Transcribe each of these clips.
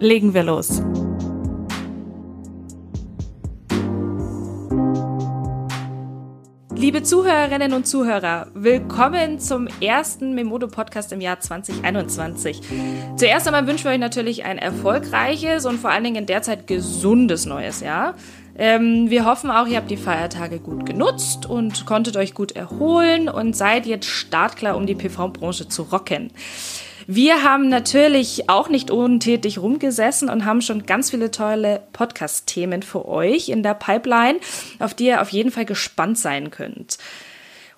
Legen wir los. Liebe Zuhörerinnen und Zuhörer, willkommen zum ersten Memodo-Podcast im Jahr 2021. Zuerst einmal wünschen wir euch natürlich ein erfolgreiches und vor allen Dingen derzeit gesundes neues Jahr. Ähm, wir hoffen auch, ihr habt die Feiertage gut genutzt und konntet euch gut erholen und seid jetzt startklar, um die PV-Branche zu rocken. Wir haben natürlich auch nicht untätig rumgesessen und haben schon ganz viele tolle Podcast-Themen für euch in der Pipeline, auf die ihr auf jeden Fall gespannt sein könnt.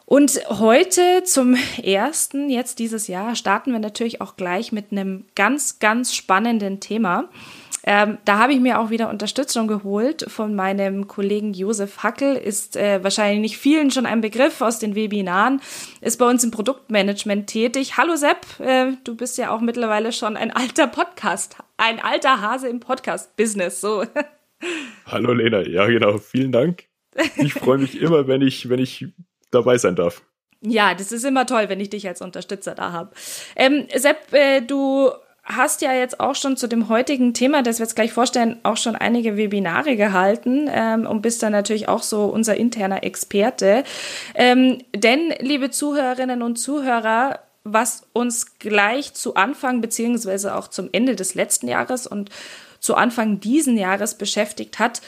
Und heute zum ersten, jetzt dieses Jahr, starten wir natürlich auch gleich mit einem ganz, ganz spannenden Thema. Ähm, da habe ich mir auch wieder Unterstützung geholt von meinem Kollegen Josef Hackel, ist äh, wahrscheinlich nicht vielen schon ein Begriff aus den Webinaren, ist bei uns im Produktmanagement tätig. Hallo Sepp, äh, du bist ja auch mittlerweile schon ein alter Podcast, ein alter Hase im Podcast-Business. So. Hallo Lena, ja genau, vielen Dank. Ich freue mich immer, wenn ich, wenn ich dabei sein darf. Ja, das ist immer toll, wenn ich dich als Unterstützer da habe. Ähm, Sepp, äh, du hast ja jetzt auch schon zu dem heutigen Thema, das wir jetzt gleich vorstellen, auch schon einige Webinare gehalten ähm, und bist dann natürlich auch so unser interner Experte. Ähm, denn, liebe Zuhörerinnen und Zuhörer, was uns gleich zu Anfang beziehungsweise auch zum Ende des letzten Jahres und zu Anfang diesen Jahres beschäftigt hat,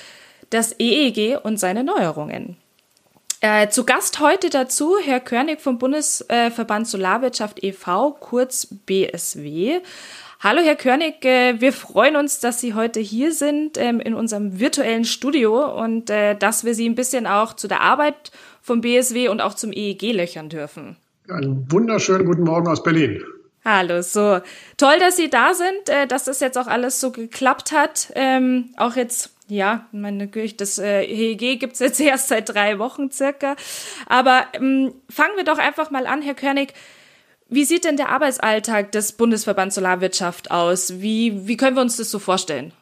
das EEG und seine Neuerungen. Äh, zu Gast heute dazu Herr Körnig vom Bundesverband Solarwirtschaft e.V., kurz BSW. Hallo, Herr Körnig. Äh, wir freuen uns, dass Sie heute hier sind ähm, in unserem virtuellen Studio und äh, dass wir Sie ein bisschen auch zu der Arbeit vom BSW und auch zum EEG löchern dürfen. Einen wunderschönen guten Morgen aus Berlin. Hallo, so toll, dass Sie da sind, äh, dass das jetzt auch alles so geklappt hat. Ähm, auch jetzt ja, meine Güte, das äh, HEG gibt's jetzt erst seit drei Wochen circa. Aber ähm, fangen wir doch einfach mal an, Herr Körnig. Wie sieht denn der Arbeitsalltag des Bundesverbands Solarwirtschaft aus? Wie, wie können wir uns das so vorstellen?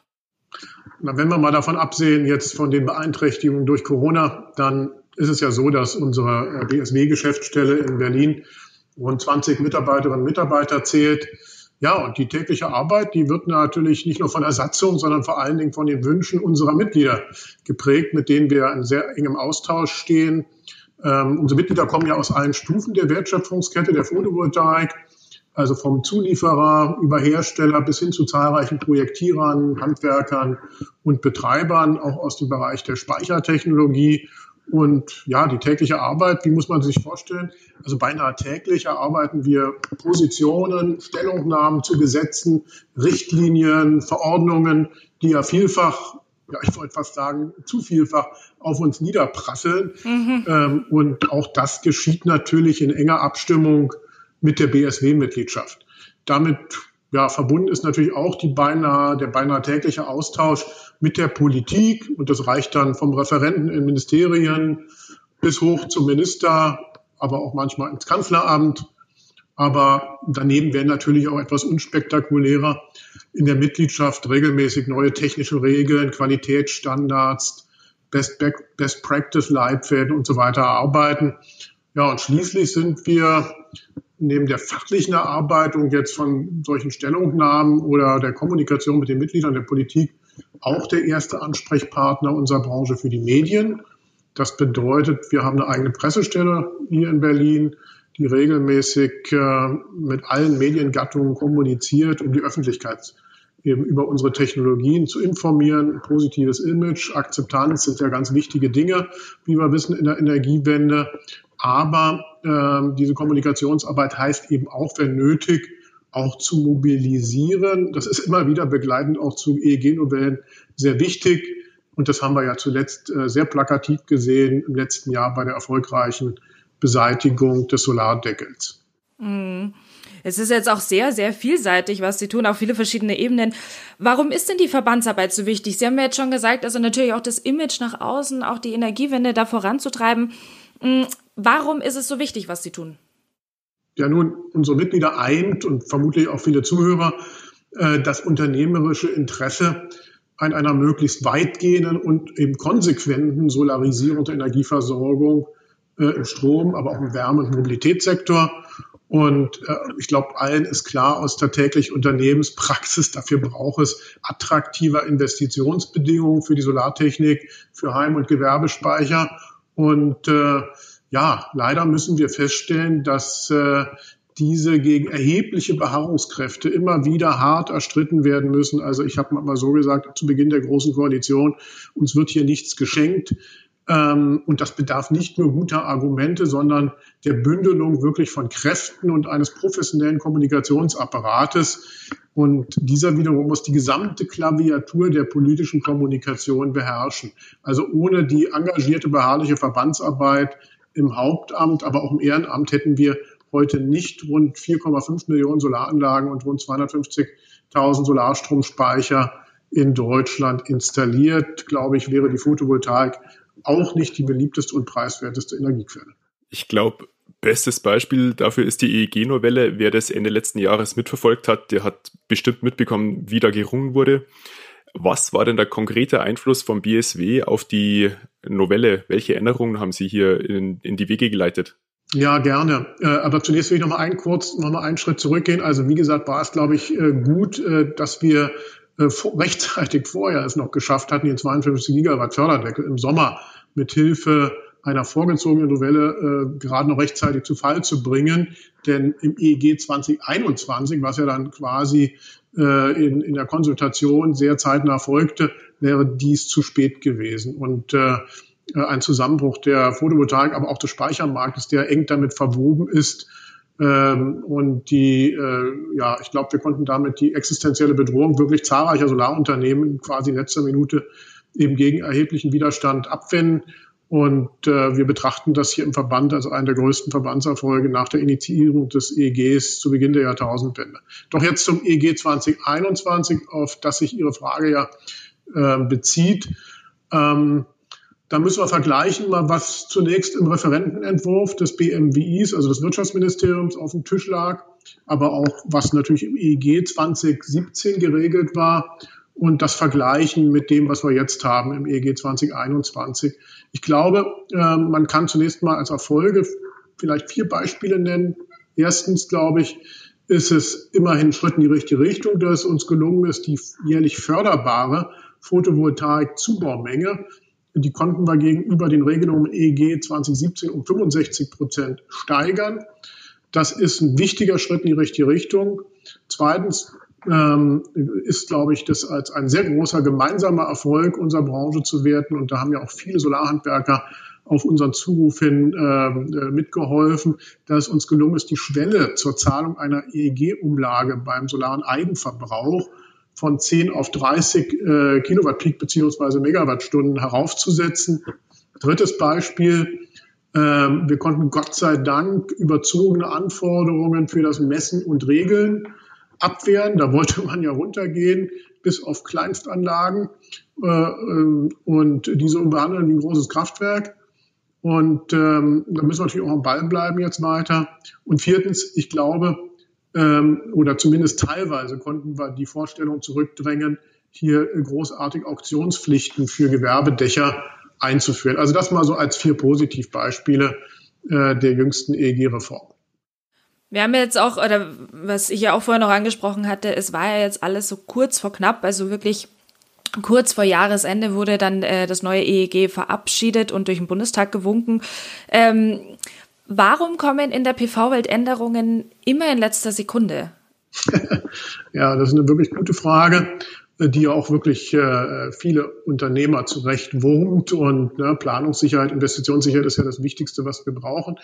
Na, wenn wir mal davon absehen, jetzt von den Beeinträchtigungen durch Corona, dann ist es ja so, dass unsere äh, BSW-Geschäftsstelle in Berlin rund 20 Mitarbeiterinnen und Mitarbeiter zählt. Ja, und die tägliche Arbeit, die wird natürlich nicht nur von Ersatzung, sondern vor allen Dingen von den Wünschen unserer Mitglieder geprägt, mit denen wir in sehr engem Austausch stehen. Ähm, unsere Mitglieder kommen ja aus allen Stufen der Wertschöpfungskette der Photovoltaik, also vom Zulieferer über Hersteller bis hin zu zahlreichen Projektierern, Handwerkern und Betreibern, auch aus dem Bereich der Speichertechnologie. Und ja, die tägliche Arbeit, wie muss man sich vorstellen? Also beinahe täglich erarbeiten wir Positionen, Stellungnahmen zu Gesetzen, Richtlinien, Verordnungen, die ja vielfach ja, ich wollte fast sagen, zu vielfach auf uns niederprasseln. Mhm. Ähm, und auch das geschieht natürlich in enger Abstimmung mit der BSW-Mitgliedschaft. Damit ja, verbunden ist natürlich auch die beinahe, der beinahe tägliche Austausch mit der Politik. Und das reicht dann vom Referenten in Ministerien bis hoch zum Minister, aber auch manchmal ins Kanzleramt. Aber daneben werden natürlich auch etwas unspektakulärer in der Mitgliedschaft regelmäßig neue technische Regeln, Qualitätsstandards, Best, Best Practice Leitfäden und so weiter erarbeiten. Ja, und schließlich sind wir neben der fachlichen Erarbeitung jetzt von solchen Stellungnahmen oder der Kommunikation mit den Mitgliedern der Politik auch der erste Ansprechpartner unserer Branche für die Medien. Das bedeutet, wir haben eine eigene Pressestelle hier in Berlin die regelmäßig äh, mit allen Mediengattungen kommuniziert, um die Öffentlichkeit eben über unsere Technologien zu informieren. Positives Image, Akzeptanz sind ja ganz wichtige Dinge, wie wir wissen in der Energiewende. Aber äh, diese Kommunikationsarbeit heißt eben auch, wenn nötig, auch zu mobilisieren. Das ist immer wieder begleitend auch zu EEG-Novellen sehr wichtig. Und das haben wir ja zuletzt äh, sehr plakativ gesehen im letzten Jahr bei der erfolgreichen Beseitigung des Solardeckels. Mhm. Es ist jetzt auch sehr, sehr vielseitig, was Sie tun, auf viele verschiedene Ebenen. Warum ist denn die Verbandsarbeit so wichtig? Sie haben ja jetzt schon gesagt, also natürlich auch das Image nach außen, auch die Energiewende da voranzutreiben. Hm, warum ist es so wichtig, was Sie tun? Ja, nun, unsere Mitglieder eint und vermutlich auch viele Zuhörer äh, das unternehmerische Interesse an einer möglichst weitgehenden und eben konsequenten Solarisierung der Energieversorgung äh, im Strom, aber auch im Wärme- und Mobilitätssektor. Und äh, ich glaube, allen ist klar aus der täglichen Unternehmenspraxis, dafür braucht es attraktiver Investitionsbedingungen für die Solartechnik, für Heim- und Gewerbespeicher. Und äh, ja, leider müssen wir feststellen, dass äh, diese gegen erhebliche Beharrungskräfte immer wieder hart erstritten werden müssen. Also ich habe mal so gesagt, zu Beginn der Großen Koalition, uns wird hier nichts geschenkt. Ähm, und das bedarf nicht nur guter Argumente, sondern der Bündelung wirklich von Kräften und eines professionellen Kommunikationsapparates. Und dieser wiederum muss die gesamte Klaviatur der politischen Kommunikation beherrschen. Also ohne die engagierte, beharrliche Verbandsarbeit im Hauptamt, aber auch im Ehrenamt hätten wir heute nicht rund 4,5 Millionen Solaranlagen und rund 250.000 Solarstromspeicher in Deutschland installiert. Glaube ich, wäre die Photovoltaik auch nicht die beliebteste und preiswerteste Energiequelle. Ich glaube, bestes Beispiel dafür ist die EEG-Novelle. Wer das Ende letzten Jahres mitverfolgt hat, der hat bestimmt mitbekommen, wie da gerungen wurde. Was war denn der konkrete Einfluss vom BSW auf die Novelle? Welche Änderungen haben Sie hier in, in die Wege geleitet? Ja, gerne. Äh, aber zunächst will ich noch mal einen kurz, noch mal einen Schritt zurückgehen. Also wie gesagt, war es, glaube ich, äh, gut, äh, dass wir rechtzeitig vorher es noch geschafft hatten, den 52 Gigawatt Förderdeckel im Sommer mit Hilfe einer vorgezogenen Novelle äh, gerade noch rechtzeitig zu Fall zu bringen. Denn im EEG 2021, was ja dann quasi äh, in, in der Konsultation sehr zeitnah folgte, wäre dies zu spät gewesen. Und äh, ein Zusammenbruch der Photovoltaik, aber auch des Speichermarktes, der eng damit verwoben ist. Ähm, und die, äh, ja, ich glaube, wir konnten damit die existenzielle Bedrohung wirklich zahlreicher Solarunternehmen quasi in letzter Minute eben gegen erheblichen Widerstand abwenden. Und äh, wir betrachten das hier im Verband als einen der größten Verbandserfolge nach der Initiierung des EEGs zu Beginn der Jahrtausendwende. Doch jetzt zum EEG 2021, auf das sich Ihre Frage ja äh, bezieht. Ähm, da müssen wir vergleichen, mal was zunächst im Referentenentwurf des BMWIs, also des Wirtschaftsministeriums, auf dem Tisch lag, aber auch was natürlich im EEG 2017 geregelt war und das vergleichen mit dem, was wir jetzt haben im EEG 2021. Ich glaube, ähm, man kann zunächst mal als Erfolge vielleicht vier Beispiele nennen. Erstens, glaube ich, ist es immerhin ein Schritt in die richtige Richtung, dass uns gelungen ist, die jährlich förderbare Photovoltaik-Zubaumenge die konnten wir gegenüber den Regelungen EEG 2017 um 65 Prozent steigern. Das ist ein wichtiger Schritt in die richtige Richtung. Zweitens ähm, ist, glaube ich, das als ein sehr großer gemeinsamer Erfolg unserer Branche zu werten. Und da haben ja auch viele Solarhandwerker auf unseren Zuruf hin ähm, äh, mitgeholfen, dass es uns gelungen ist, die Schwelle zur Zahlung einer EEG-Umlage beim solaren Eigenverbrauch von 10 auf 30 äh, Kilowatt Peak beziehungsweise Megawattstunden heraufzusetzen. Drittes Beispiel. Ähm, wir konnten Gott sei Dank überzogene Anforderungen für das Messen und Regeln abwehren. Da wollte man ja runtergehen bis auf Kleinstanlagen äh, ähm, und diese behandeln wie ein großes Kraftwerk. Und ähm, da müssen wir natürlich auch am Ball bleiben jetzt weiter. Und viertens, ich glaube, ähm, oder zumindest teilweise konnten wir die Vorstellung zurückdrängen, hier großartig Auktionspflichten für Gewerbedächer einzuführen. Also das mal so als vier Positivbeispiele äh, der jüngsten EEG-Reform. Wir haben jetzt auch, oder was ich ja auch vorher noch angesprochen hatte, es war ja jetzt alles so kurz vor knapp, also wirklich kurz vor Jahresende wurde dann äh, das neue EEG verabschiedet und durch den Bundestag gewunken. Ähm, Warum kommen in der PV-Welt Änderungen immer in letzter Sekunde? ja, das ist eine wirklich gute Frage, die auch wirklich äh, viele Unternehmer zurecht wurmt. Und ne, Planungssicherheit, Investitionssicherheit ist ja das Wichtigste, was wir brauchen.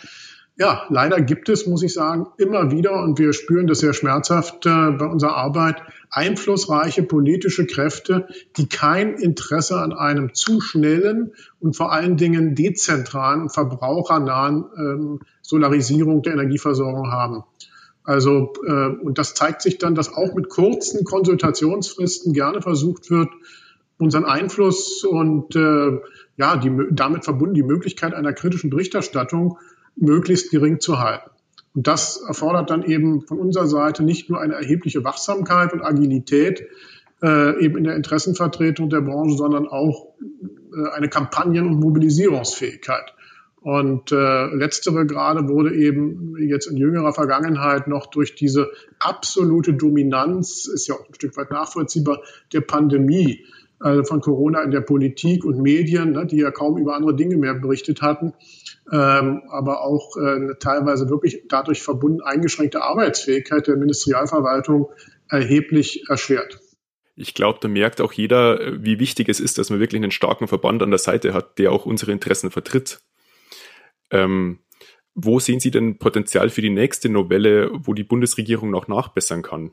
Ja, leider gibt es, muss ich sagen, immer wieder, und wir spüren das sehr schmerzhaft äh, bei unserer Arbeit, einflussreiche politische Kräfte, die kein Interesse an einem zu schnellen und vor allen Dingen dezentralen, verbrauchernahen ähm, Solarisierung der Energieversorgung haben. Also, äh, und das zeigt sich dann, dass auch mit kurzen Konsultationsfristen gerne versucht wird, unseren Einfluss und äh, ja, die, damit verbunden die Möglichkeit einer kritischen Berichterstattung möglichst gering zu halten. Und das erfordert dann eben von unserer Seite nicht nur eine erhebliche Wachsamkeit und Agilität äh, eben in der Interessenvertretung der Branche, sondern auch äh, eine Kampagnen- und Mobilisierungsfähigkeit. Und äh, letztere gerade wurde eben jetzt in jüngerer Vergangenheit noch durch diese absolute Dominanz, ist ja auch ein Stück weit nachvollziehbar, der Pandemie, also von Corona in der Politik und Medien, ne, die ja kaum über andere Dinge mehr berichtet hatten, ähm, aber auch äh, teilweise wirklich dadurch verbunden eingeschränkte Arbeitsfähigkeit der Ministerialverwaltung erheblich erschwert. Ich glaube, da merkt auch jeder, wie wichtig es ist, dass man wirklich einen starken Verband an der Seite hat, der auch unsere Interessen vertritt. Ähm, wo sehen Sie denn Potenzial für die nächste Novelle, wo die Bundesregierung noch nachbessern kann?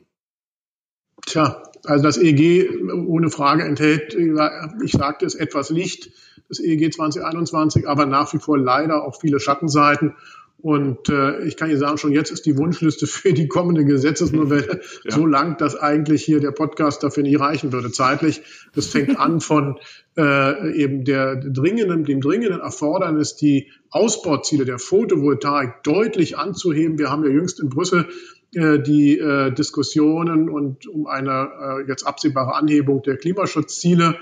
Tja, also das EEG ohne Frage enthält, ich sagte es, etwas Licht, das EEG 2021, aber nach wie vor leider auch viele Schattenseiten. Und äh, ich kann Ihnen sagen, schon jetzt ist die Wunschliste für die kommende Gesetzesnovelle ja. so lang, dass eigentlich hier der Podcast dafür nicht reichen würde zeitlich. Das fängt an von äh, eben der dringenden, dem dringenden Erfordernis, die Ausbauziele der Photovoltaik deutlich anzuheben. Wir haben ja jüngst in Brüssel äh, die äh, Diskussionen und um eine äh, jetzt absehbare Anhebung der Klimaschutzziele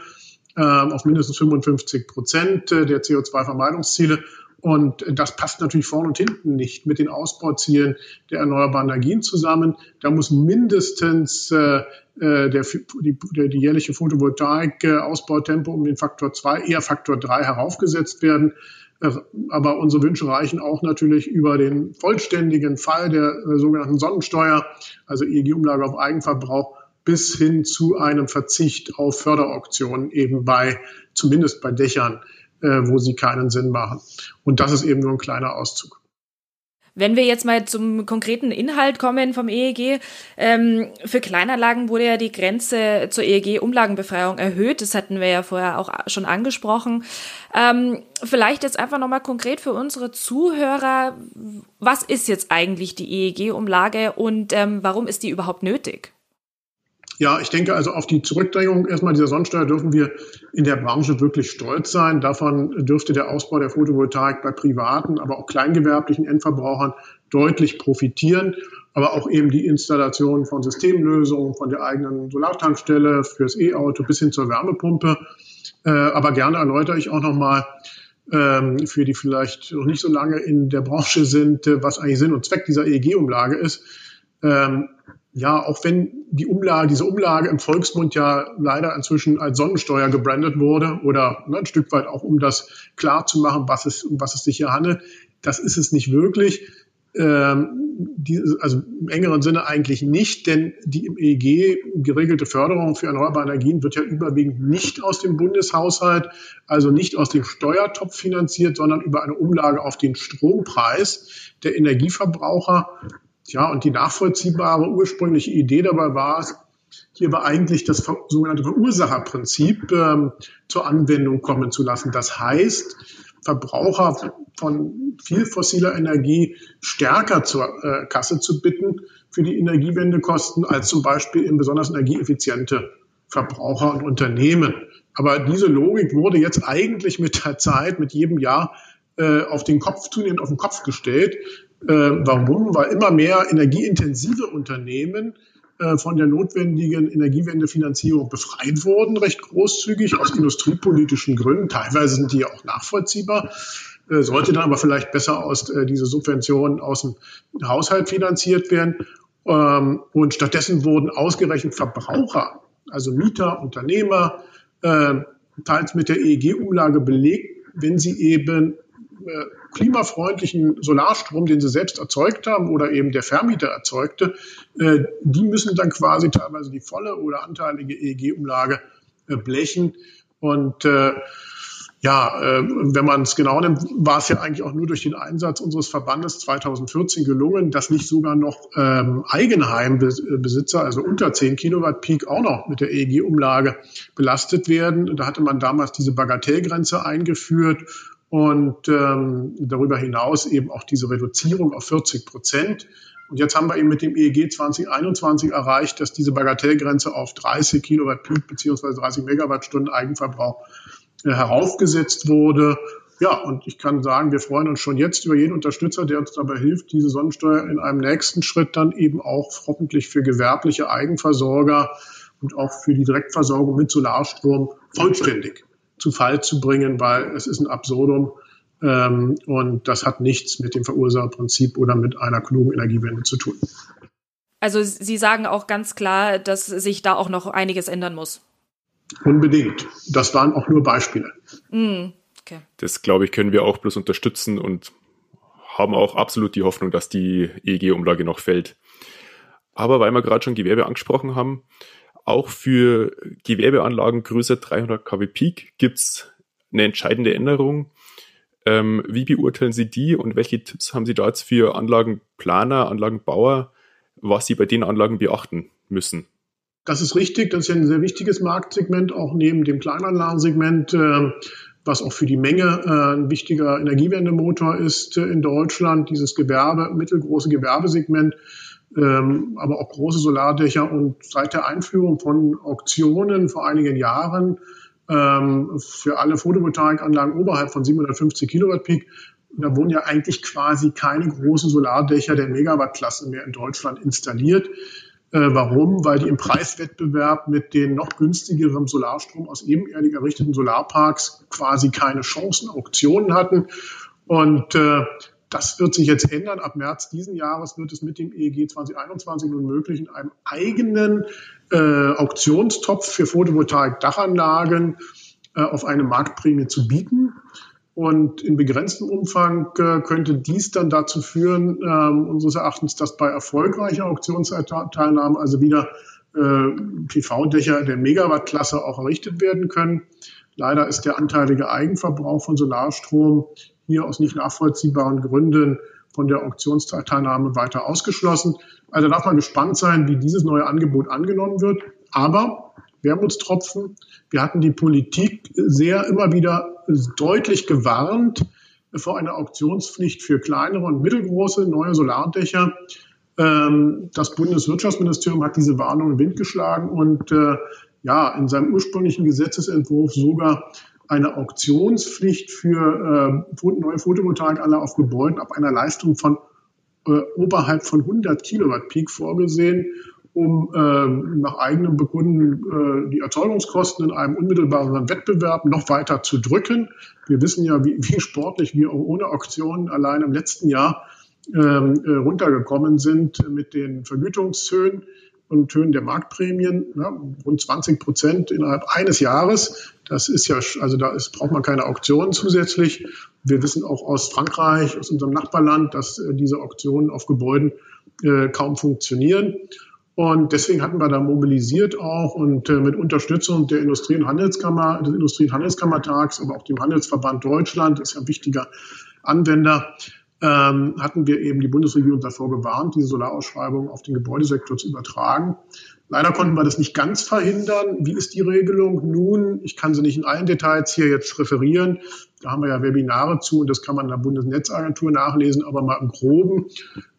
äh, auf mindestens 55 Prozent äh, der CO2-Vermeidungsziele. Und das passt natürlich vorne und hinten nicht mit den Ausbauzielen der erneuerbaren Energien zusammen. Da muss mindestens äh, äh der, die, der, die jährliche Photovoltaik-Ausbautempo um den Faktor 2, eher Faktor 3 heraufgesetzt werden. Äh, aber unsere Wünsche reichen auch natürlich über den vollständigen Fall der äh, sogenannten Sonnensteuer, also EEG-Umlage auf Eigenverbrauch, bis hin zu einem Verzicht auf Förderauktionen eben bei, zumindest bei Dächern äh, wo sie keinen Sinn machen. Und das ist eben nur ein kleiner Auszug. Wenn wir jetzt mal zum konkreten Inhalt kommen vom EEG, ähm, für Kleinanlagen wurde ja die Grenze zur EEG-Umlagenbefreiung erhöht. Das hatten wir ja vorher auch schon angesprochen. Ähm, vielleicht jetzt einfach nochmal konkret für unsere Zuhörer, was ist jetzt eigentlich die EEG-Umlage und ähm, warum ist die überhaupt nötig? Ja, ich denke also auf die Zurückdrängung erstmal dieser Sonnensteuer dürfen wir in der Branche wirklich stolz sein. Davon dürfte der Ausbau der Photovoltaik bei privaten, aber auch kleingewerblichen Endverbrauchern deutlich profitieren. Aber auch eben die Installation von Systemlösungen, von der eigenen Solartankstelle fürs E-Auto bis hin zur Wärmepumpe. Äh, aber gerne erläutere ich auch nochmal, ähm, für die vielleicht noch nicht so lange in der Branche sind, äh, was eigentlich Sinn und Zweck dieser EEG-Umlage ist. Ja, auch wenn die Umlage, diese Umlage im Volksmund ja leider inzwischen als Sonnensteuer gebrandet wurde oder ne, ein Stück weit auch um das klar zu machen, was es, um was es sich hier handelt, das ist es nicht wirklich. Ähm, die, also im engeren Sinne eigentlich nicht, denn die im EEG geregelte Förderung für erneuerbare Energien wird ja überwiegend nicht aus dem Bundeshaushalt, also nicht aus dem Steuertopf finanziert, sondern über eine Umlage auf den Strompreis der Energieverbraucher. Ja, und die nachvollziehbare ursprüngliche Idee dabei war es, hier war eigentlich das sogenannte Verursacherprinzip ähm, zur Anwendung kommen zu lassen. Das heißt, Verbraucher von viel fossiler Energie stärker zur äh, Kasse zu bitten für die Energiewendekosten als zum Beispiel in besonders energieeffiziente Verbraucher und Unternehmen. Aber diese Logik wurde jetzt eigentlich mit der Zeit, mit jedem Jahr äh, auf den Kopf, zunehmend auf den Kopf gestellt. Äh, warum? Weil immer mehr energieintensive Unternehmen äh, von der notwendigen Energiewendefinanzierung befreit wurden, recht großzügig aus industriepolitischen Gründen. Teilweise sind die ja auch nachvollziehbar. Äh, sollte dann aber vielleicht besser aus diese Subventionen aus dem Haushalt finanziert werden. Ähm, und stattdessen wurden ausgerechnet Verbraucher, also Mieter, Unternehmer, teils mit der EEG-Umlage belegt, wenn sie eben klimafreundlichen Solarstrom, den sie selbst erzeugt haben oder eben der Vermieter erzeugte, äh, die müssen dann quasi teilweise die volle oder anteilige EEG-Umlage äh, blechen. Und äh, ja, äh, wenn man es genau nimmt, war es ja eigentlich auch nur durch den Einsatz unseres Verbandes 2014 gelungen, dass nicht sogar noch ähm, Eigenheimbesitzer, also unter 10 Kilowatt Peak, auch noch mit der EEG-Umlage belastet werden. Da hatte man damals diese Bagatellgrenze eingeführt und ähm, darüber hinaus eben auch diese Reduzierung auf 40 Prozent. Und jetzt haben wir eben mit dem EEG 2021 erreicht, dass diese Bagatellgrenze auf 30 Kilowatt Peak beziehungsweise 30 Megawattstunden Eigenverbrauch äh, heraufgesetzt wurde. Ja, und ich kann sagen, wir freuen uns schon jetzt über jeden Unterstützer, der uns dabei hilft, diese Sonnensteuer in einem nächsten Schritt dann eben auch hoffentlich für gewerbliche Eigenversorger und auch für die Direktversorgung mit Solarstrom vollständig zu Fall zu bringen, weil es ist ein Absurdum, ähm, und das hat nichts mit dem Verursacherprinzip oder mit einer klugen Energiewende zu tun. Also Sie sagen auch ganz klar, dass sich da auch noch einiges ändern muss. Unbedingt. Das waren auch nur Beispiele. Mm, okay. Das, glaube ich, können wir auch bloß unterstützen und haben auch absolut die Hoffnung, dass die EEG-Umlage noch fällt. Aber weil wir gerade schon Gewerbe angesprochen haben, auch für Gewerbeanlagen größer 300 kW Peak gibt es eine entscheidende Änderung. Ähm, wie beurteilen Sie die und welche Tipps haben Sie da jetzt für Anlagenplaner, Anlagenbauer, was sie bei den Anlagen beachten müssen? Das ist richtig. Das ist ja ein sehr wichtiges Marktsegment, auch neben dem Kleinanlagensegment, äh, was auch für die Menge äh, ein wichtiger Energiewendemotor ist äh, in Deutschland. Dieses Gewerbe, mittelgroße Gewerbesegment, ähm, aber auch große Solardächer. Und seit der Einführung von Auktionen vor einigen Jahren ähm, für alle Photovoltaikanlagen oberhalb von 750 Kilowatt Peak. Da wurden ja eigentlich quasi keine großen Solardächer der Megawattklasse mehr in Deutschland installiert. Äh, warum? Weil die im Preiswettbewerb mit den noch günstigeren Solarstrom aus ebenerdig errichteten Solarparks quasi keine Chancen, Auktionen hatten. Und äh, das wird sich jetzt ändern. Ab März diesen Jahres wird es mit dem EEG 2021 nun möglich, in einem eigenen äh, Auktionstopf für Photovoltaik-Dachanlagen äh, auf eine Marktprämie zu bieten. Und in begrenztem Umfang äh, könnte dies dann dazu führen, äh, unseres Erachtens, dass bei erfolgreicher Auktionsteilnahme also wieder äh, PV-Dächer der Megawattklasse auch errichtet werden können. Leider ist der anteilige Eigenverbrauch von Solarstrom hier aus nicht nachvollziehbaren Gründen von der Auktionsteilnahme weiter ausgeschlossen. Also darf man gespannt sein, wie dieses neue Angebot angenommen wird. Aber Wermutstropfen, wir hatten die Politik sehr immer wieder deutlich gewarnt vor einer Auktionspflicht für kleinere und mittelgroße neue Solardächer. Ähm, das Bundeswirtschaftsministerium hat diese Warnung in Wind geschlagen und äh, ja, in seinem ursprünglichen Gesetzesentwurf sogar eine Auktionspflicht für äh, neue Photovoltaikanlagen auf Gebäuden ab einer Leistung von äh, oberhalb von 100 Kilowatt Peak vorgesehen, um äh, nach eigenem Bekunden äh, die Erzeugungskosten in einem unmittelbaren Wettbewerb noch weiter zu drücken. Wir wissen ja, wie, wie sportlich wir ohne Auktionen allein im letzten Jahr ähm, äh, runtergekommen sind mit den Vergütungshöhen und Höhen der Marktprämien, ja, rund 20 Prozent innerhalb eines Jahres. Das ist ja, also da ist, braucht man keine Auktionen zusätzlich. Wir wissen auch aus Frankreich, aus unserem Nachbarland, dass äh, diese Auktionen auf Gebäuden äh, kaum funktionieren. Und deswegen hatten wir da mobilisiert auch und äh, mit Unterstützung der Industrie- und Handelskammer, des Industrie- und Handelskammertags, aber auch dem Handelsverband Deutschland, ist ja ein wichtiger Anwender, ähm, hatten wir eben die Bundesregierung davor gewarnt, diese Solarausschreibung auf den Gebäudesektor zu übertragen. Leider konnten wir das nicht ganz verhindern. Wie ist die Regelung? Nun, ich kann sie nicht in allen Details hier jetzt referieren. Da haben wir ja Webinare zu und das kann man in der Bundesnetzagentur nachlesen, aber mal im Groben.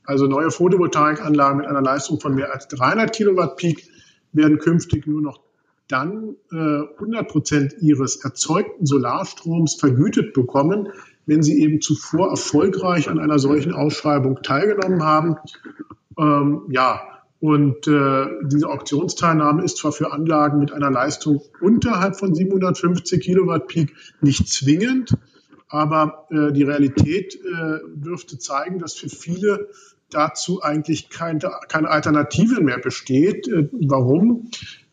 Also neue Photovoltaikanlagen mit einer Leistung von mehr als 300 Kilowatt Peak werden künftig nur noch dann äh, 100 Prozent ihres erzeugten Solarstroms vergütet bekommen, wenn sie eben zuvor erfolgreich an einer solchen Ausschreibung teilgenommen haben. Ähm, ja, und äh, diese Auktionsteilnahme ist zwar für Anlagen mit einer Leistung unterhalb von 750 Kilowatt Peak nicht zwingend, aber äh, die Realität äh, dürfte zeigen, dass für viele dazu eigentlich keine, keine Alternative mehr besteht. Äh, warum?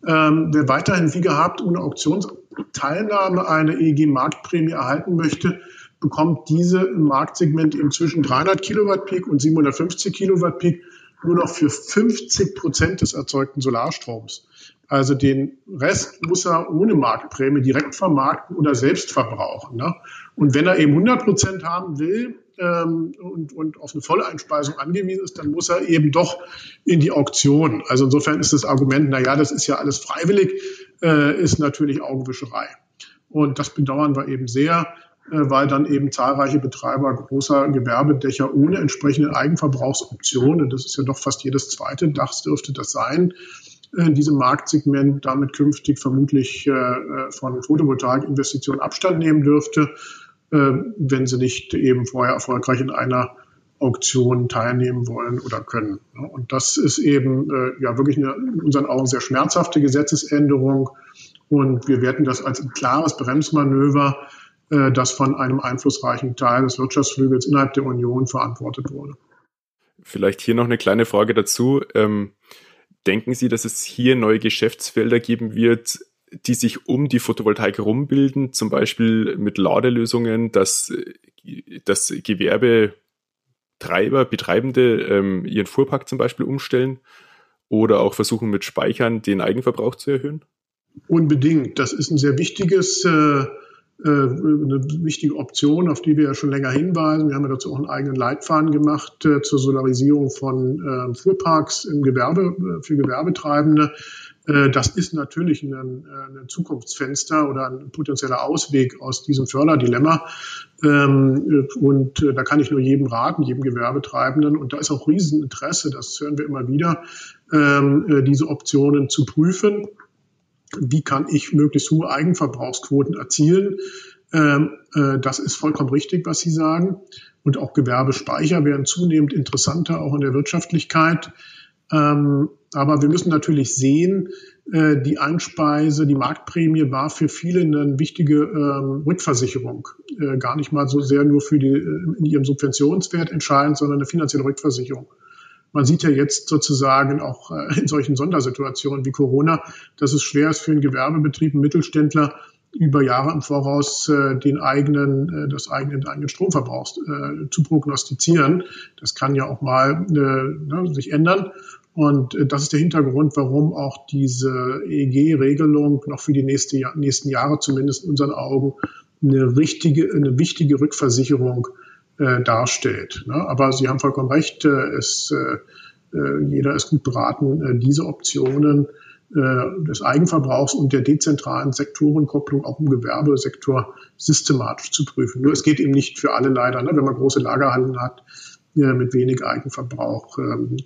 Ähm, wer weiterhin wie gehabt ohne Auktionsteilnahme eine EEG-Marktprämie erhalten möchte, bekommt diese im Marktsegment eben zwischen 300 Kilowatt Peak und 750 Kilowatt Peak nur noch für 50 Prozent des erzeugten Solarstroms. Also den Rest muss er ohne Marktprämie direkt vermarkten oder selbst verbrauchen. Ne? Und wenn er eben 100 Prozent haben will ähm, und, und auf eine Volleinspeisung angewiesen ist, dann muss er eben doch in die Auktion. Also insofern ist das Argument, na ja, das ist ja alles freiwillig, äh, ist natürlich Augenwischerei. Und das bedauern wir eben sehr. Weil dann eben zahlreiche Betreiber großer Gewerbedächer ohne entsprechende Eigenverbrauchsoptionen, das ist ja doch fast jedes zweite Dach dürfte das sein, in diesem Marktsegment damit künftig vermutlich von Photovoltaikinvestitionen Abstand nehmen dürfte, wenn sie nicht eben vorher erfolgreich in einer Auktionen teilnehmen wollen oder können. Und das ist eben äh, ja wirklich eine in unseren Augen sehr schmerzhafte Gesetzesänderung. Und wir werten das als ein klares Bremsmanöver, äh, das von einem einflussreichen Teil des Wirtschaftsflügels innerhalb der Union verantwortet wurde. Vielleicht hier noch eine kleine Frage dazu. Ähm, denken Sie, dass es hier neue Geschäftsfelder geben wird, die sich um die Photovoltaik rumbilden, zum Beispiel mit Ladelösungen, dass das Gewerbe Treiber, Betreibende ähm, ihren Fuhrpark zum Beispiel umstellen oder auch versuchen mit Speichern den Eigenverbrauch zu erhöhen? Unbedingt. Das ist ein sehr wichtiges, äh, äh, eine wichtige Option, auf die wir ja schon länger hinweisen. Wir haben ja dazu auch einen eigenen Leitfaden gemacht äh, zur Solarisierung von äh, Fuhrparks im Gewerbe, äh, für Gewerbetreibende. Äh, das ist natürlich ein, ein, Zukunftsfenster oder ein potenzieller Ausweg aus diesem Förderdilemma. Ähm, und äh, da kann ich nur jedem raten, jedem Gewerbetreibenden. Und da ist auch Rieseninteresse, das hören wir immer wieder, ähm, äh, diese Optionen zu prüfen. Wie kann ich möglichst hohe Eigenverbrauchsquoten erzielen? Ähm, das ist vollkommen richtig, was Sie sagen. Und auch Gewerbespeicher werden zunehmend interessanter, auch in der Wirtschaftlichkeit. Ähm, aber wir müssen natürlich sehen, äh, die Einspeise, die Marktprämie war für viele eine wichtige ähm, Rückversicherung. Äh, gar nicht mal so sehr nur für die, äh, in ihrem Subventionswert entscheidend, sondern eine finanzielle Rückversicherung. Man sieht ja jetzt sozusagen auch äh, in solchen Sondersituationen wie Corona, dass es schwer ist für einen Gewerbebetrieb, einen Mittelständler, über Jahre im Voraus äh, den eigenen, äh, das eigene, den eigenen Stromverbrauch äh, zu prognostizieren. Das kann ja auch mal äh, ne, sich ändern. Und äh, das ist der Hintergrund, warum auch diese EEG-Regelung noch für die nächste, nächsten Jahre zumindest in unseren Augen eine richtige, eine wichtige Rückversicherung äh, darstellt. Ne? Aber Sie haben vollkommen recht, äh, es, äh, äh jeder ist gut beraten, äh, diese Optionen äh, des Eigenverbrauchs und der dezentralen Sektorenkopplung auch im Gewerbesektor systematisch zu prüfen. Nur es geht eben nicht für alle leider. Ne? Wenn man große Lagerhallen hat äh, mit wenig Eigenverbrauch, ähm,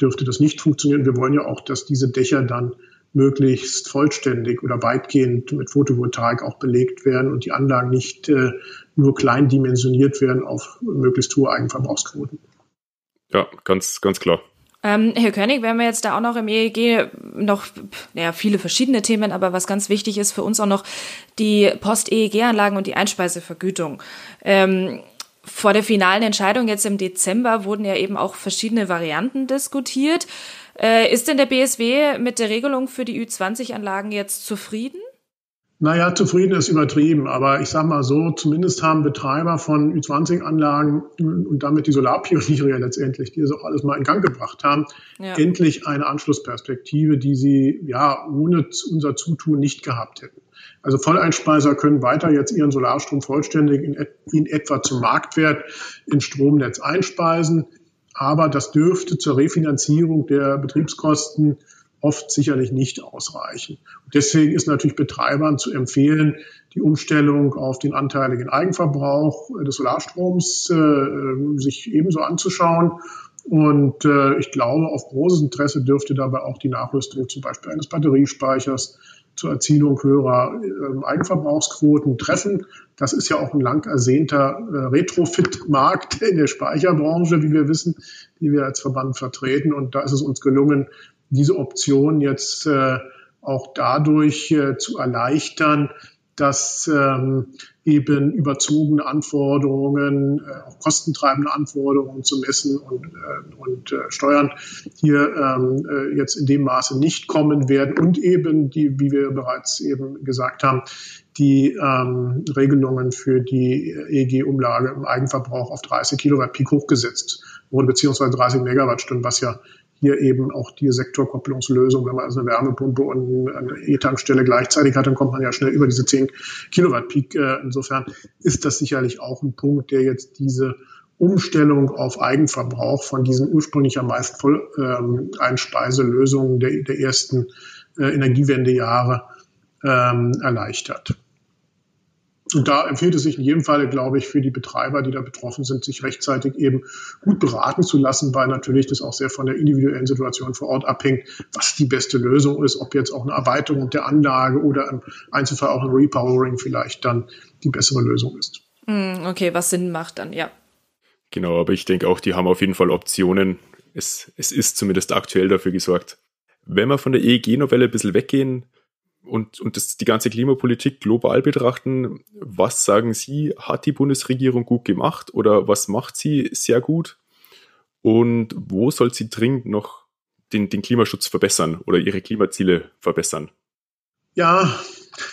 dürfte das nicht funktionieren. Wir wollen ja auch, dass diese Dächer dann möglichst vollständig oder weitgehend mit Photovoltaik auch belegt werden und die Anlagen nicht äh, nur klein dimensioniert werden auf möglichst hohe Eigenverbrauchsquoten. Ja, ganz, ganz klar. Ähm, Herr König, wir haben jetzt da auch noch im EEG noch ja, viele verschiedene Themen, aber was ganz wichtig ist für uns auch noch die Post-EEG-Anlagen und die Einspeisevergütung. Ähm, vor der finalen Entscheidung jetzt im Dezember wurden ja eben auch verschiedene Varianten diskutiert. Äh, ist denn der BSW mit der Regelung für die Ü20-Anlagen jetzt zufrieden? Naja, zufrieden ist übertrieben, aber ich sage mal so, zumindest haben Betreiber von Ü20-Anlagen und damit die Solarpioniere ja letztendlich, die das auch alles mal in Gang gebracht haben, ja. endlich eine Anschlussperspektive, die sie ja ohne unser Zutun nicht gehabt hätten. Also Volleinspeiser können weiter jetzt ihren Solarstrom vollständig in, in etwa zum Marktwert ins Stromnetz einspeisen. Aber das dürfte zur Refinanzierung der Betriebskosten oft sicherlich nicht ausreichen. deswegen ist natürlich Betreibern zu empfehlen, die Umstellung auf den anteiligen Eigenverbrauch des Solarstroms äh, sich ebenso anzuschauen. Und äh, ich glaube, auf großes Interesse dürfte dabei auch die Nachrüstung zum Beispiel eines Batteriespeichers zur Erzielung höherer äh, Eigenverbrauchsquoten treffen. Das ist ja auch ein lang ersehnter äh, Retrofit-Markt in der Speicherbranche, wie wir wissen, die wir als Verband vertreten. Und da ist es uns gelungen, diese Option jetzt äh, auch dadurch äh, zu erleichtern, dass ähm, eben überzogene Anforderungen, äh, auch kostentreibende Anforderungen zu messen und, äh, und äh, Steuern hier ähm, äh, jetzt in dem Maße nicht kommen werden. Und eben die, wie wir bereits eben gesagt haben, die ähm, Regelungen für die EEG-Umlage im Eigenverbrauch auf 30 Kilowatt Peak hochgesetzt wurde, beziehungsweise 30 Megawattstunden, was ja hier eben auch die Sektorkopplungslösung, wenn man also eine Wärmepumpe und eine E-Tankstelle gleichzeitig hat, dann kommt man ja schnell über diese 10 Kilowatt Peak. Äh, insofern ist das sicherlich auch ein Punkt, der jetzt diese Umstellung auf Eigenverbrauch von diesen ursprünglich ja meist voll ähm, Einspeiselösungen der, der ersten äh, Energiewendejahre ähm, erleichtert. Und da empfiehlt es sich in jedem Fall, glaube ich, für die Betreiber, die da betroffen sind, sich rechtzeitig eben gut beraten zu lassen, weil natürlich das auch sehr von der individuellen Situation vor Ort abhängt, was die beste Lösung ist, ob jetzt auch eine Erweiterung der Anlage oder im Einzelfall auch ein Repowering vielleicht dann die bessere Lösung ist. Hm, okay, was Sinn macht dann, ja. Genau, aber ich denke auch, die haben auf jeden Fall Optionen. Es, es ist zumindest aktuell dafür gesorgt. Wenn wir von der EEG-Novelle ein bisschen weggehen, und, und das, die ganze Klimapolitik global betrachten, was sagen Sie, hat die Bundesregierung gut gemacht oder was macht sie sehr gut? Und wo soll sie dringend noch den, den Klimaschutz verbessern oder ihre Klimaziele verbessern? Ja,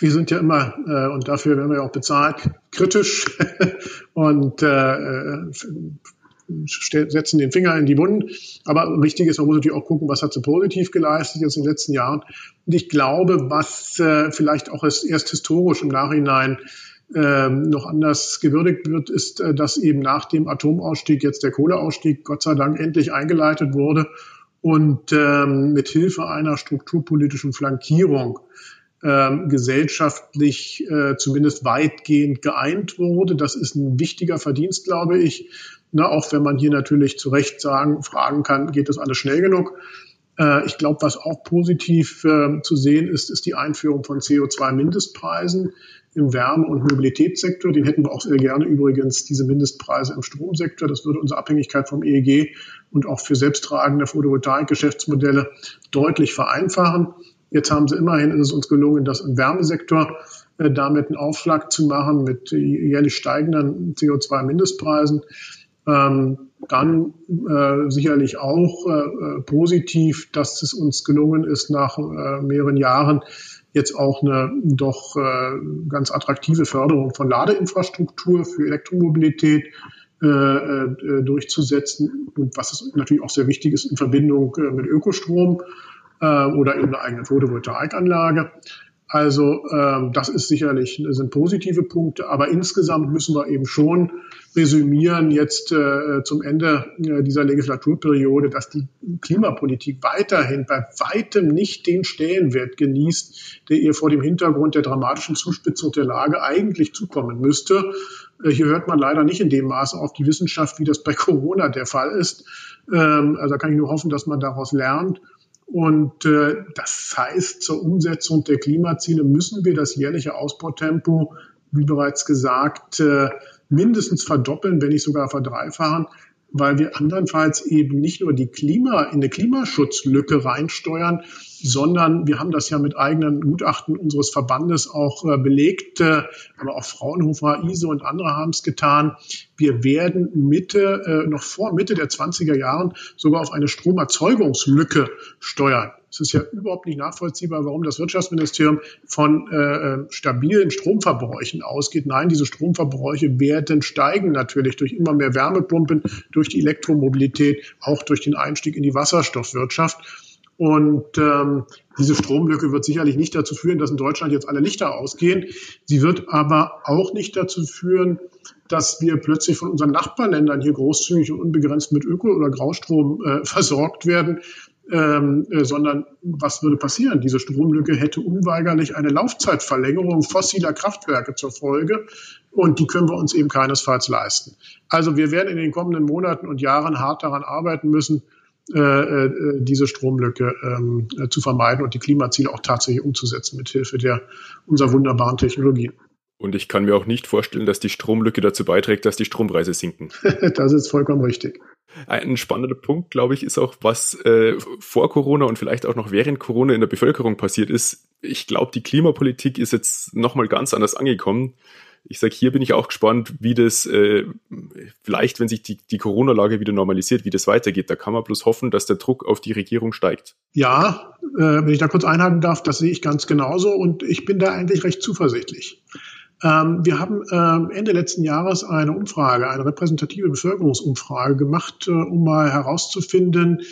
wir sind ja immer, äh, und dafür werden wir ja auch bezahlt, kritisch und äh, setzen den Finger in die Wunden. Aber wichtig ist, man muss natürlich auch gucken, was hat sie positiv geleistet jetzt in den letzten Jahren. Und ich glaube, was äh, vielleicht auch erst, erst historisch im Nachhinein ähm, noch anders gewürdigt wird, ist, äh, dass eben nach dem Atomausstieg jetzt der Kohleausstieg Gott sei Dank endlich eingeleitet wurde und ähm, mit Hilfe einer strukturpolitischen Flankierung ähm, gesellschaftlich äh, zumindest weitgehend geeint wurde. Das ist ein wichtiger Verdienst, glaube ich. Na, auch wenn man hier natürlich zu Recht sagen, fragen kann, geht das alles schnell genug? Äh, ich glaube, was auch positiv äh, zu sehen ist, ist die Einführung von CO2-Mindestpreisen im Wärme- und Mobilitätssektor. Den hätten wir auch sehr gerne übrigens, diese Mindestpreise im Stromsektor. Das würde unsere Abhängigkeit vom EEG und auch für selbsttragende Photovoltaik-Geschäftsmodelle deutlich vereinfachen. Jetzt haben sie immerhin, ist es uns gelungen, das im Wärmesektor äh, damit einen Aufschlag zu machen mit jährlich steigenden CO2-Mindestpreisen. Ähm, dann äh, sicherlich auch äh, positiv, dass es uns gelungen ist, nach äh, mehreren Jahren jetzt auch eine doch äh, ganz attraktive Förderung von Ladeinfrastruktur für Elektromobilität äh, äh, durchzusetzen. Und was natürlich auch sehr wichtig ist in Verbindung äh, mit Ökostrom äh, oder eben einer eigenen Photovoltaikanlage. Also ähm, das ist sicherlich sind positive Punkte, aber insgesamt müssen wir eben schon resümieren jetzt äh, zum Ende äh, dieser Legislaturperiode, dass die Klimapolitik weiterhin bei weitem nicht den Stellenwert genießt, der ihr vor dem Hintergrund der dramatischen Zuspitzung der Lage eigentlich zukommen müsste. Äh, hier hört man leider nicht in dem Maße auf die Wissenschaft, wie das bei Corona der Fall ist. Ähm, also kann ich nur hoffen, dass man daraus lernt. Und äh, das heißt, zur Umsetzung der Klimaziele müssen wir das jährliche Ausbautempo, wie bereits gesagt, äh, mindestens verdoppeln, wenn nicht sogar verdreifachen weil wir andernfalls eben nicht nur die Klima, in eine Klimaschutzlücke reinsteuern, sondern wir haben das ja mit eigenen Gutachten unseres Verbandes auch äh, belegt, äh, aber auch Fraunhofer, ISO und andere haben es getan. Wir werden Mitte, äh, noch vor Mitte der 20er Jahren sogar auf eine Stromerzeugungslücke steuern. Es ist ja überhaupt nicht nachvollziehbar, warum das Wirtschaftsministerium von äh, äh, stabilen Stromverbräuchen ausgeht. Nein, diese Stromverbräuche werden steigen natürlich durch immer mehr Wärmepumpen, durch die Elektromobilität, auch durch den Einstieg in die Wasserstoffwirtschaft. Und ähm, diese Stromlücke wird sicherlich nicht dazu führen, dass in Deutschland jetzt alle Lichter ausgehen. Sie wird aber auch nicht dazu führen, dass wir plötzlich von unseren Nachbarländern hier großzügig und unbegrenzt mit Öko- oder Graustrom äh, versorgt werden, ähm, äh, sondern was würde passieren? Diese Stromlücke hätte unweigerlich eine Laufzeitverlängerung fossiler Kraftwerke zur Folge und die können wir uns eben keinesfalls leisten. Also wir werden in den kommenden Monaten und Jahren hart daran arbeiten müssen, äh, äh, diese Stromlücke ähm, äh, zu vermeiden und die Klimaziele auch tatsächlich umzusetzen mit Hilfe der unserer wunderbaren Technologien. Und ich kann mir auch nicht vorstellen, dass die Stromlücke dazu beiträgt, dass die Strompreise sinken. das ist vollkommen richtig. Ein spannender Punkt, glaube ich, ist auch, was äh, vor Corona und vielleicht auch noch während Corona in der Bevölkerung passiert ist. Ich glaube, die Klimapolitik ist jetzt nochmal ganz anders angekommen. Ich sage, hier bin ich auch gespannt, wie das äh, vielleicht, wenn sich die, die Corona-Lage wieder normalisiert, wie das weitergeht. Da kann man bloß hoffen, dass der Druck auf die Regierung steigt. Ja, äh, wenn ich da kurz einhaken darf, das sehe ich ganz genauso und ich bin da eigentlich recht zuversichtlich. Ähm, wir haben ähm, Ende letzten Jahres eine Umfrage, eine repräsentative Bevölkerungsumfrage gemacht, äh, um mal herauszufinden,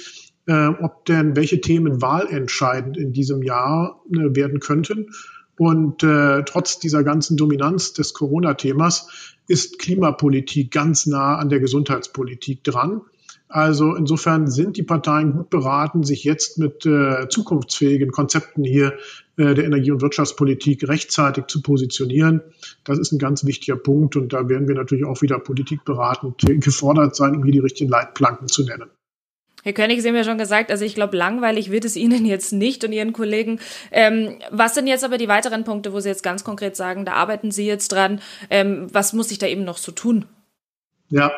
äh, ob denn welche Themen wahlentscheidend in diesem Jahr äh, werden könnten. Und äh, trotz dieser ganzen Dominanz des Corona-Themas ist Klimapolitik ganz nah an der Gesundheitspolitik dran. Also insofern sind die Parteien gut beraten, sich jetzt mit äh, zukunftsfähigen Konzepten hier äh, der Energie- und Wirtschaftspolitik rechtzeitig zu positionieren. Das ist ein ganz wichtiger Punkt und da werden wir natürlich auch wieder politikberatend gefordert sein, um hier die richtigen Leitplanken zu nennen. Herr König, Sie haben ja schon gesagt, also ich glaube, langweilig wird es Ihnen jetzt nicht und Ihren Kollegen. Ähm, was sind jetzt aber die weiteren Punkte, wo Sie jetzt ganz konkret sagen, da arbeiten Sie jetzt dran? Ähm, was muss ich da eben noch so tun? Ja,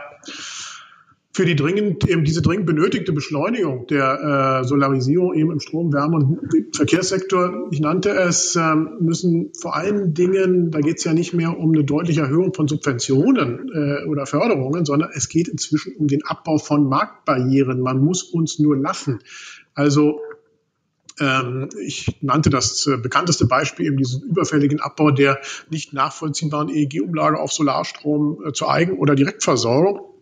für die dringend, eben diese dringend benötigte Beschleunigung der äh, Solarisierung eben im Strom-, Wärme- und Verkehrssektor, ich nannte es, äh, müssen vor allen Dingen, da geht es ja nicht mehr um eine deutliche Erhöhung von Subventionen äh, oder Förderungen, sondern es geht inzwischen um den Abbau von Marktbarrieren. Man muss uns nur lassen. Also ähm, ich nannte das äh, bekannteste Beispiel eben diesen überfälligen Abbau der nicht nachvollziehbaren EEG-Umlage auf Solarstrom äh, zur Eigen- oder Direktversorgung.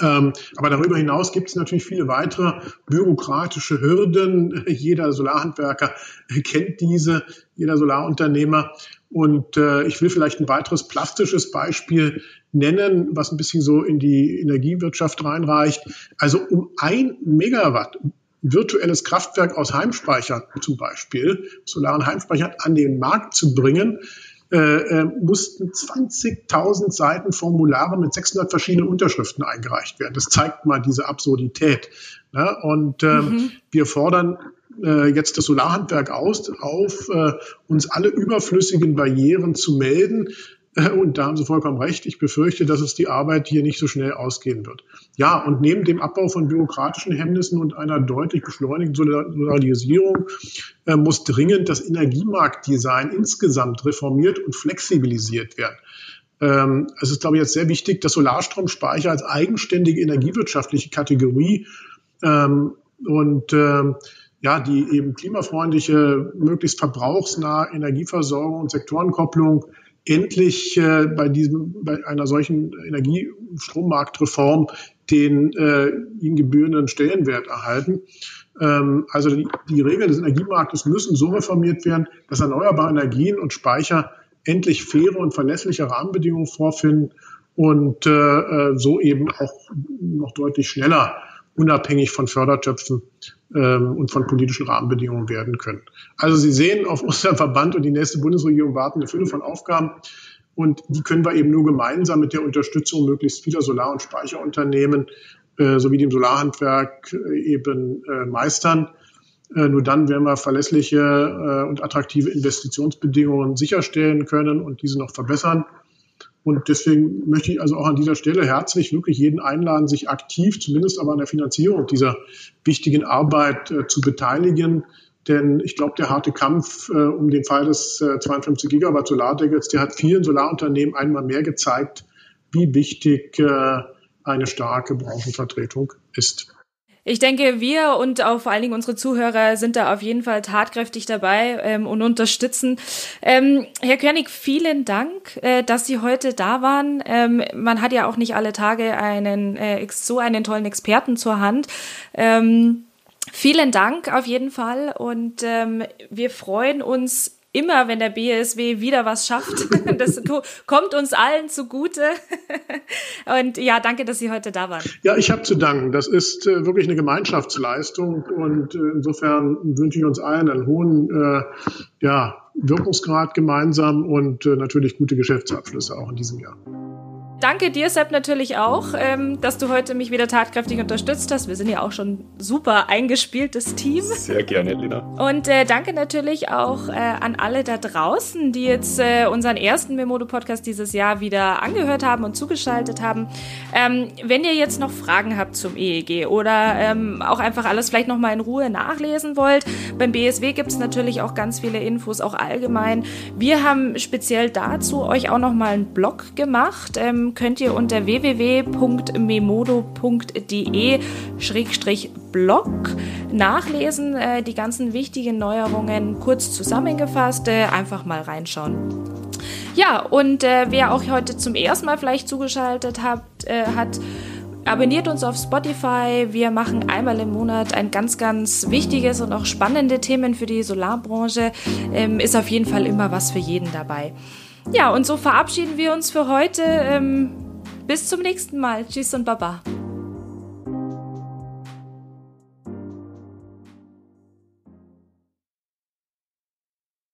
Ähm, aber darüber hinaus gibt es natürlich viele weitere bürokratische Hürden. Jeder Solarhandwerker kennt diese, jeder Solarunternehmer. Und äh, ich will vielleicht ein weiteres plastisches Beispiel nennen, was ein bisschen so in die Energiewirtschaft reinreicht. Also um ein Megawatt virtuelles Kraftwerk aus Heimspeichern zum Beispiel, solaren Heimspeichern an den Markt zu bringen, äh, äh, mussten 20.000 Seiten Formulare mit 600 verschiedenen Unterschriften eingereicht werden. Das zeigt mal diese Absurdität. Ne? Und ähm, mhm. wir fordern äh, jetzt das Solarhandwerk aus, auf, äh, uns alle überflüssigen Barrieren zu melden, Und da haben Sie vollkommen recht. Ich befürchte, dass es die Arbeit hier nicht so schnell ausgehen wird. Ja, und neben dem Abbau von bürokratischen Hemmnissen und einer deutlich beschleunigten Solidarisierung äh, muss dringend das Energiemarktdesign insgesamt reformiert und flexibilisiert werden. Ähm, es ist, glaube ich, jetzt sehr wichtig, dass Solarstromspeicher als eigenständige energiewirtschaftliche Kategorie ähm, und ähm, ja, die eben klimafreundliche, möglichst verbrauchsnahe Energieversorgung und Sektorenkopplung endlich äh, bei diesem, bei einer solchen Energiestrommarktreform den äh, ihnen gebührenden Stellenwert erhalten. Ähm, also die, die Regeln des Energiemarktes müssen so reformiert werden, dass erneuerbare Energien und Speicher endlich faire und verlässliche Rahmenbedingungen vorfinden und äh, äh so eben auch noch deutlich schneller unabhängig von Fördertöpfen ähm, und von politischen Rahmenbedingungen werden können. Also Sie sehen, auf unseren Verband und die nächste Bundesregierung warten eine Fülle von Aufgaben. Und die können wir eben nur gemeinsam mit der Unterstützung möglichst vieler Solar- und Speicherunternehmen äh, sowie dem Solarhandwerk äh, eben äh, meistern. Äh, nur dann werden wir verlässliche äh, und attraktive Investitionsbedingungen sicherstellen können und diese noch verbessern. Und deswegen möchte ich also auch an dieser Stelle herzlich wirklich jeden einladen, sich aktiv, zumindest aber an der Finanzierung dieser wichtigen Arbeit äh, zu beteiligen. Denn ich glaube, der harte Kampf äh, um den Fall des äh, 52 Gigawatt Solardeckels, der hat vielen Solarunternehmen einmal mehr gezeigt, wie wichtig äh, eine starke Branchenvertretung ist. Ich denke, wir und auch vor allen Dingen unsere Zuhörer sind da auf jeden Fall tatkräftig dabei ähm, und unterstützen. Ähm, Herr König, vielen Dank, äh, dass Sie heute da waren. Ähm, man hat ja auch nicht alle Tage einen äh, so einen tollen Experten zur Hand. Ähm, vielen Dank auf jeden Fall und ähm, wir freuen uns immer, wenn der BSW wieder was schafft. Das kommt uns allen zugute. Und ja, danke, dass Sie heute da waren. Ja, ich habe zu danken. Das ist äh, wirklich eine Gemeinschaftsleistung und äh, insofern wünsche ich uns allen einen hohen äh, ja, Wirkungsgrad gemeinsam und äh, natürlich gute Geschäftsabschlüsse auch in diesem Jahr. Danke dir, Sepp, natürlich auch, ähm, dass du heute mich wieder tatkräftig unterstützt hast. Wir sind ja auch schon super eingespieltes Team. Sehr gerne, Lena. Und äh, danke natürlich auch äh, an alle da draußen, die jetzt äh, unseren ersten Memodo-Podcast dieses Jahr wieder angehört haben und zugeschaltet haben. Ähm, wenn ihr jetzt noch Fragen habt zum EEG oder ähm, auch einfach alles vielleicht nochmal in Ruhe nachlesen wollt, beim BSW gibt es natürlich auch ganz viele Infos, auch allgemein. Wir haben speziell dazu euch auch nochmal einen Blog gemacht. Ähm, könnt ihr unter www.memodo.de-blog nachlesen. Äh, die ganzen wichtigen Neuerungen kurz zusammengefasst. Äh, einfach mal reinschauen. Ja, und äh, wer auch heute zum ersten Mal vielleicht zugeschaltet habt, äh, hat, abonniert uns auf Spotify. Wir machen einmal im Monat ein ganz, ganz wichtiges und auch spannende Themen für die Solarbranche. Ähm, ist auf jeden Fall immer was für jeden dabei. Ja, und so verabschieden wir uns für heute. Ähm, bis zum nächsten Mal. Tschüss und Baba.